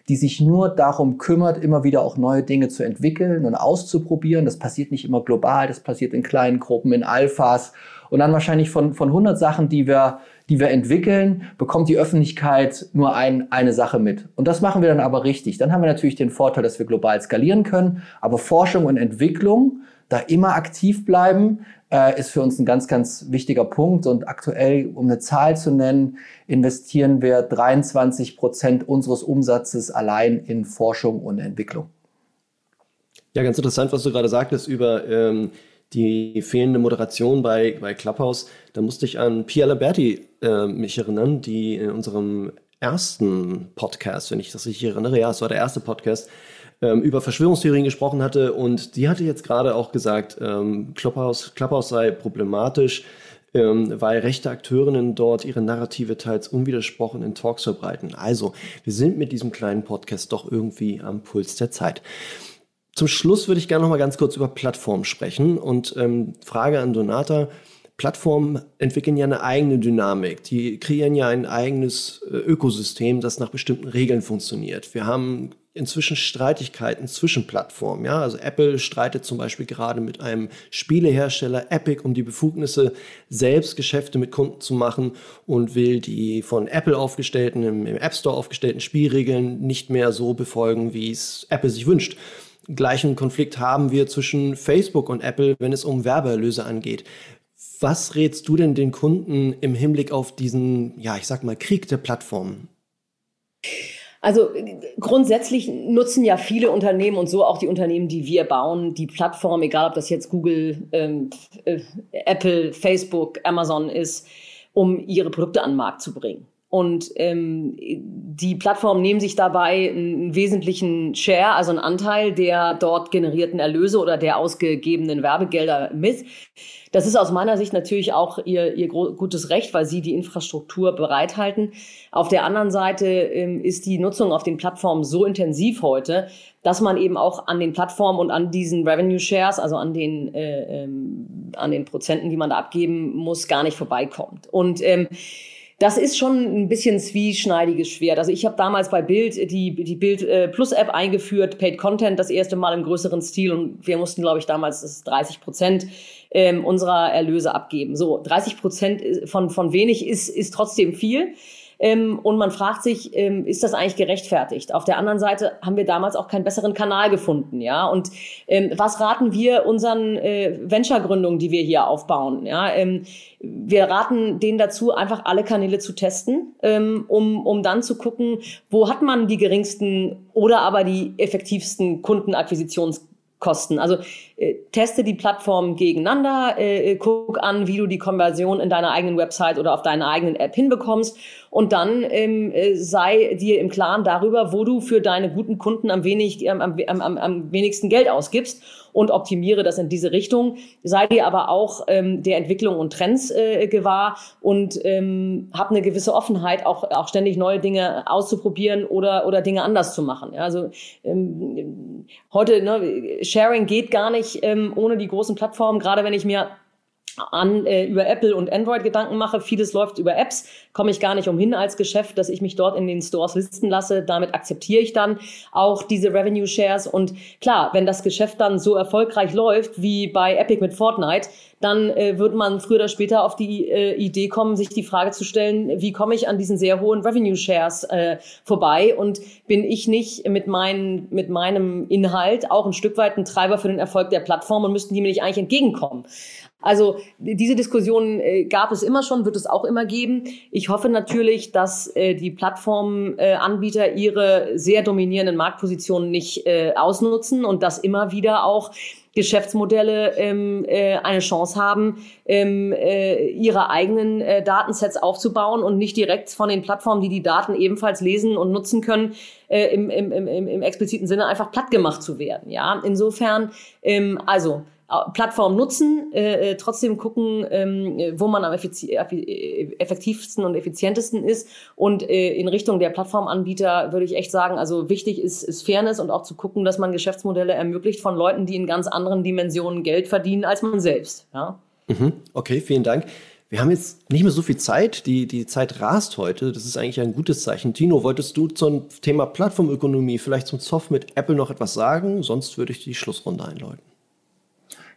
[SPEAKER 4] die sich nur darum kümmert, immer wieder auch neue Dinge zu entwickeln und auszuprobieren. Das passiert nicht immer global, das passiert in kleinen Gruppen, in Alphas. Und dann wahrscheinlich von, von 100 Sachen, die wir, die wir entwickeln, bekommt die Öffentlichkeit nur ein, eine Sache mit. Und das machen wir dann aber richtig. Dann haben wir natürlich den Vorteil, dass wir global skalieren können. Aber Forschung und Entwicklung, da immer aktiv bleiben, äh, ist für uns ein ganz, ganz wichtiger Punkt. Und aktuell, um eine Zahl zu nennen, investieren wir 23 Prozent unseres Umsatzes allein in Forschung und Entwicklung.
[SPEAKER 2] Ja, ganz interessant, was du gerade sagtest über ähm, die fehlende Moderation bei, bei Clubhouse. Da musste ich an Pia Laberti äh, mich erinnern, die in unserem ersten Podcast, wenn ich das richtig erinnere. Ja, es war der erste Podcast, ähm, über Verschwörungstheorien gesprochen hatte. Und die hatte jetzt gerade auch gesagt, ähm, Clubhouse, Clubhouse sei problematisch, ähm, weil rechte Akteurinnen dort ihre Narrative teils unwidersprochen in Talks verbreiten. Also, wir sind mit diesem kleinen Podcast doch irgendwie am Puls der Zeit. Zum Schluss würde ich gerne noch mal ganz kurz über Plattformen sprechen und ähm, Frage an Donata. Plattformen entwickeln ja eine eigene Dynamik. Die kreieren ja ein eigenes äh, Ökosystem, das nach bestimmten Regeln funktioniert. Wir haben inzwischen Streitigkeiten zwischen Plattformen. Ja, also Apple streitet zum Beispiel gerade mit einem Spielehersteller Epic um die Befugnisse, selbst Geschäfte mit Kunden zu machen und will die von Apple aufgestellten, im, im App Store aufgestellten Spielregeln nicht mehr so befolgen, wie es Apple sich wünscht. Gleichen Konflikt haben wir zwischen Facebook und Apple, wenn es um Werbeerlöse angeht. Was rätst du denn den Kunden im Hinblick auf diesen, ja, ich sag mal, Krieg der Plattformen?
[SPEAKER 3] Also grundsätzlich nutzen ja viele Unternehmen und so auch die Unternehmen, die wir bauen, die Plattform, egal ob das jetzt Google, ähm, äh, Apple, Facebook, Amazon ist, um ihre Produkte an den Markt zu bringen. Und ähm, die Plattformen nehmen sich dabei einen wesentlichen Share, also einen Anteil der dort generierten Erlöse oder der ausgegebenen Werbegelder mit. Das ist aus meiner Sicht natürlich auch ihr, ihr gutes Recht, weil sie die Infrastruktur bereithalten. Auf der anderen Seite ähm, ist die Nutzung auf den Plattformen so intensiv heute, dass man eben auch an den Plattformen und an diesen Revenue Shares, also an den, äh, ähm, an den Prozenten, die man da abgeben muss, gar nicht vorbeikommt. Und ähm, das ist schon ein bisschen zwieschneidiges Schwert. Also ich habe damals bei Bild die, die Bild äh, Plus App eingeführt, Paid Content das erste Mal im größeren Stil und wir mussten, glaube ich, damals das ist 30 Prozent ähm, unserer Erlöse abgeben. So 30 Prozent von, von wenig ist, ist trotzdem viel. Ähm, und man fragt sich, ähm, ist das eigentlich gerechtfertigt? Auf der anderen Seite haben wir damals auch keinen besseren Kanal gefunden, ja. Und ähm, was raten wir unseren äh, Venture-Gründungen, die wir hier aufbauen? Ja, ähm, wir raten denen dazu, einfach alle Kanäle zu testen, ähm, um, um dann zu gucken, wo hat man die geringsten oder aber die effektivsten Kundenakquisitions Kosten. Also äh, teste die Plattformen gegeneinander, äh, äh, guck an, wie du die Konversion in deiner eigenen Website oder auf deiner eigenen App hinbekommst und dann ähm, äh, sei dir im Klaren darüber, wo du für deine guten Kunden am, wenig, ähm, am, am, am wenigsten Geld ausgibst und optimiere das in diese Richtung. Sei dir aber auch ähm, der Entwicklung und Trends äh, gewahr und ähm, hab eine gewisse Offenheit, auch, auch ständig neue Dinge auszuprobieren oder, oder Dinge anders zu machen. Ja, also ähm, heute, ne, Sharing geht gar nicht ähm, ohne die großen Plattformen, gerade wenn ich mir an äh, über Apple und Android Gedanken mache. Vieles läuft über Apps, komme ich gar nicht umhin als Geschäft, dass ich mich dort in den Stores listen lasse. Damit akzeptiere ich dann auch diese Revenue Shares. Und klar, wenn das Geschäft dann so erfolgreich läuft wie bei Epic mit Fortnite, dann äh, wird man früher oder später auf die äh, Idee kommen, sich die Frage zu stellen, wie komme ich an diesen sehr hohen Revenue Shares äh, vorbei und bin ich nicht mit, mein, mit meinem Inhalt auch ein Stück weit ein Treiber für den Erfolg der Plattform und müssten die mir nicht eigentlich entgegenkommen. Also diese Diskussion äh, gab es immer schon, wird es auch immer geben. Ich hoffe natürlich, dass äh, die Plattformanbieter ihre sehr dominierenden Marktpositionen nicht äh, ausnutzen und dass immer wieder auch Geschäftsmodelle ähm, äh, eine Chance haben, ähm, äh, ihre eigenen äh, Datensets aufzubauen und nicht direkt von den Plattformen, die die Daten ebenfalls lesen und nutzen können, äh, im, im, im, im expliziten Sinne einfach platt gemacht zu werden. Ja, insofern, ähm, also Plattform nutzen, äh, äh, trotzdem gucken, ähm, wo man am effektivsten und effizientesten ist. Und äh, in Richtung der Plattformanbieter würde ich echt sagen, also wichtig ist, ist Fairness und auch zu gucken, dass man Geschäftsmodelle ermöglicht von Leuten, die in ganz anderen Dimensionen Geld verdienen als man selbst. Ja?
[SPEAKER 2] Mhm. Okay, vielen Dank. Wir haben jetzt nicht mehr so viel Zeit. Die, die Zeit rast heute. Das ist eigentlich ein gutes Zeichen. Tino, wolltest du zum Thema Plattformökonomie, vielleicht zum Soft mit Apple noch etwas sagen? Sonst würde ich die Schlussrunde einläuten.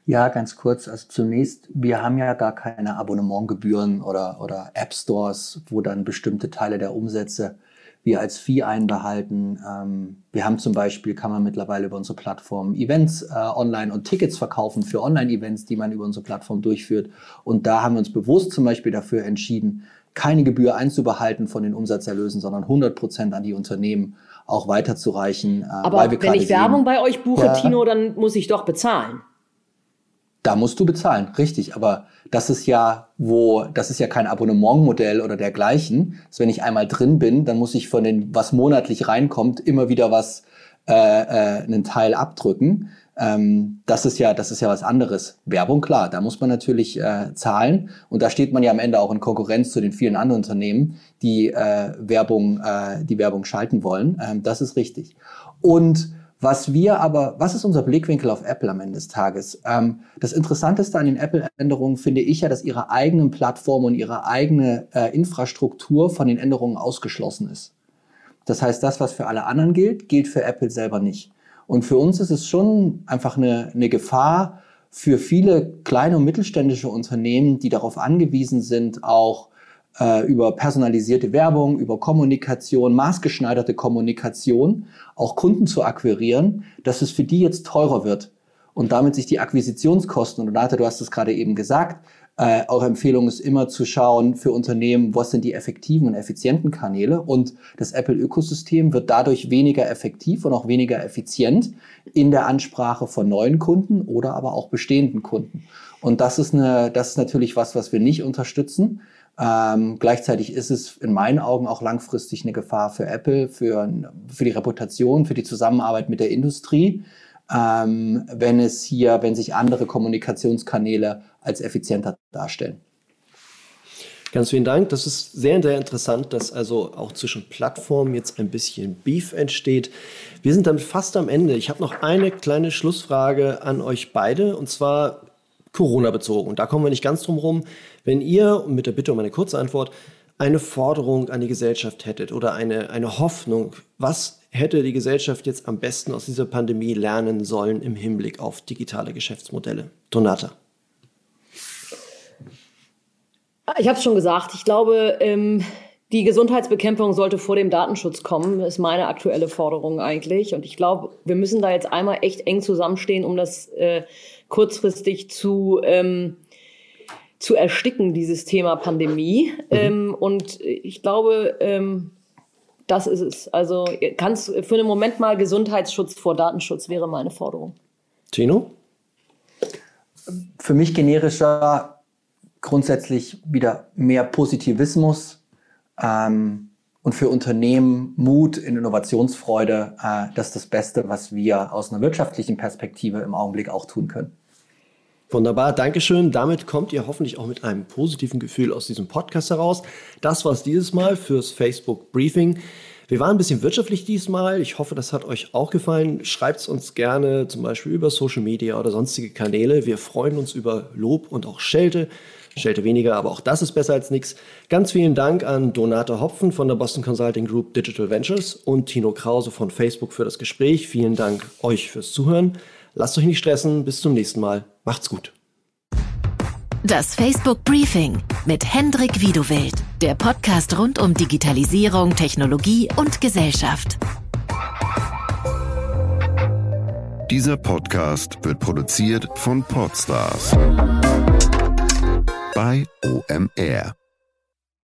[SPEAKER 4] Ja, ganz kurz. Also zunächst, wir haben ja gar keine Abonnementgebühren oder, oder App Stores, wo dann bestimmte Teile der Umsätze wir als Fee einbehalten. Ähm, wir haben zum Beispiel, kann man mittlerweile über unsere Plattform Events äh, online und Tickets verkaufen für Online-Events, die man über unsere Plattform durchführt. Und da haben wir uns bewusst zum Beispiel dafür entschieden, keine Gebühr einzubehalten von den Umsatzerlösen, sondern 100 Prozent an die Unternehmen auch weiterzureichen. Äh,
[SPEAKER 3] Aber wenn ich Werbung bei euch buche, ja, Tino, dann muss ich doch bezahlen.
[SPEAKER 4] Da musst du bezahlen, richtig. Aber das ist ja, wo, das ist ja kein Abonnementmodell oder dergleichen. Also wenn ich einmal drin bin, dann muss ich von den, was monatlich reinkommt, immer wieder was, äh, äh, einen Teil abdrücken. Ähm, das ist ja, das ist ja was anderes. Werbung, klar, da muss man natürlich äh, zahlen. Und da steht man ja am Ende auch in Konkurrenz zu den vielen anderen Unternehmen, die äh, Werbung, äh, die Werbung schalten wollen. Ähm, das ist richtig. Und was wir aber, was ist unser Blickwinkel auf Apple am Ende des Tages? Ähm, das Interessanteste an den Apple-Änderungen finde ich ja, dass ihre eigenen Plattformen und ihre eigene äh, Infrastruktur von den Änderungen ausgeschlossen ist. Das heißt, das, was für alle anderen gilt, gilt für Apple selber nicht. Und für uns ist es schon einfach eine, eine Gefahr für viele kleine und mittelständische Unternehmen, die darauf angewiesen sind, auch äh, über personalisierte Werbung, über Kommunikation, maßgeschneiderte Kommunikation, auch Kunden zu akquirieren, dass es für die jetzt teurer wird und damit sich die Akquisitionskosten, und Renate, du hast es gerade eben gesagt, äh, eure Empfehlung ist immer zu schauen für Unternehmen, was sind die effektiven und effizienten Kanäle. Und das Apple-Ökosystem wird dadurch weniger effektiv und auch weniger effizient in der Ansprache von neuen Kunden oder aber auch bestehenden Kunden. Und das ist, eine, das ist natürlich was, was wir nicht unterstützen. Ähm, gleichzeitig ist es in meinen Augen auch langfristig eine Gefahr für Apple, für, für die Reputation, für die Zusammenarbeit mit der Industrie, ähm, wenn es hier, wenn sich andere Kommunikationskanäle als effizienter darstellen.
[SPEAKER 2] Ganz vielen Dank. Das ist sehr, sehr interessant, dass also auch zwischen Plattformen jetzt ein bisschen Beef entsteht. Wir sind damit fast am Ende. Ich habe noch eine kleine Schlussfrage an euch beide und zwar Corona bezogen. Da kommen wir nicht ganz drum rum. Wenn ihr, mit der Bitte um eine kurze Antwort, eine Forderung an die Gesellschaft hättet oder eine, eine Hoffnung, was hätte die Gesellschaft jetzt am besten aus dieser Pandemie lernen sollen im Hinblick auf digitale Geschäftsmodelle? Donata.
[SPEAKER 3] Ich habe es schon gesagt. Ich glaube, ähm, die Gesundheitsbekämpfung sollte vor dem Datenschutz kommen, ist meine aktuelle Forderung eigentlich. Und ich glaube, wir müssen da jetzt einmal echt eng zusammenstehen, um das äh, kurzfristig zu ähm, zu ersticken, dieses Thema Pandemie. Mhm. Ähm, und ich glaube, ähm, das ist es. Also kannst für einen Moment mal Gesundheitsschutz vor Datenschutz wäre meine Forderung.
[SPEAKER 2] Tino?
[SPEAKER 4] Für mich generischer grundsätzlich wieder mehr Positivismus ähm, und für Unternehmen Mut in Innovationsfreude. Äh, das ist das Beste, was wir aus einer wirtschaftlichen Perspektive im Augenblick auch tun können.
[SPEAKER 2] Wunderbar, Dankeschön. Damit kommt ihr hoffentlich auch mit einem positiven Gefühl aus diesem Podcast heraus. Das war es dieses Mal fürs Facebook Briefing. Wir waren ein bisschen wirtschaftlich diesmal. Ich hoffe, das hat euch auch gefallen. Schreibt es uns gerne zum Beispiel über Social Media oder sonstige Kanäle. Wir freuen uns über Lob und auch Schelte. Schelte weniger, aber auch das ist besser als nichts. Ganz vielen Dank an Donata Hopfen von der Boston Consulting Group Digital Ventures und Tino Krause von Facebook für das Gespräch. Vielen Dank euch fürs Zuhören. Lasst euch nicht stressen. Bis zum nächsten Mal. Macht's gut.
[SPEAKER 1] Das Facebook Briefing mit Hendrik Wiedewild, der Podcast rund um Digitalisierung, Technologie und Gesellschaft.
[SPEAKER 5] Dieser Podcast wird produziert von Podstars bei OMR.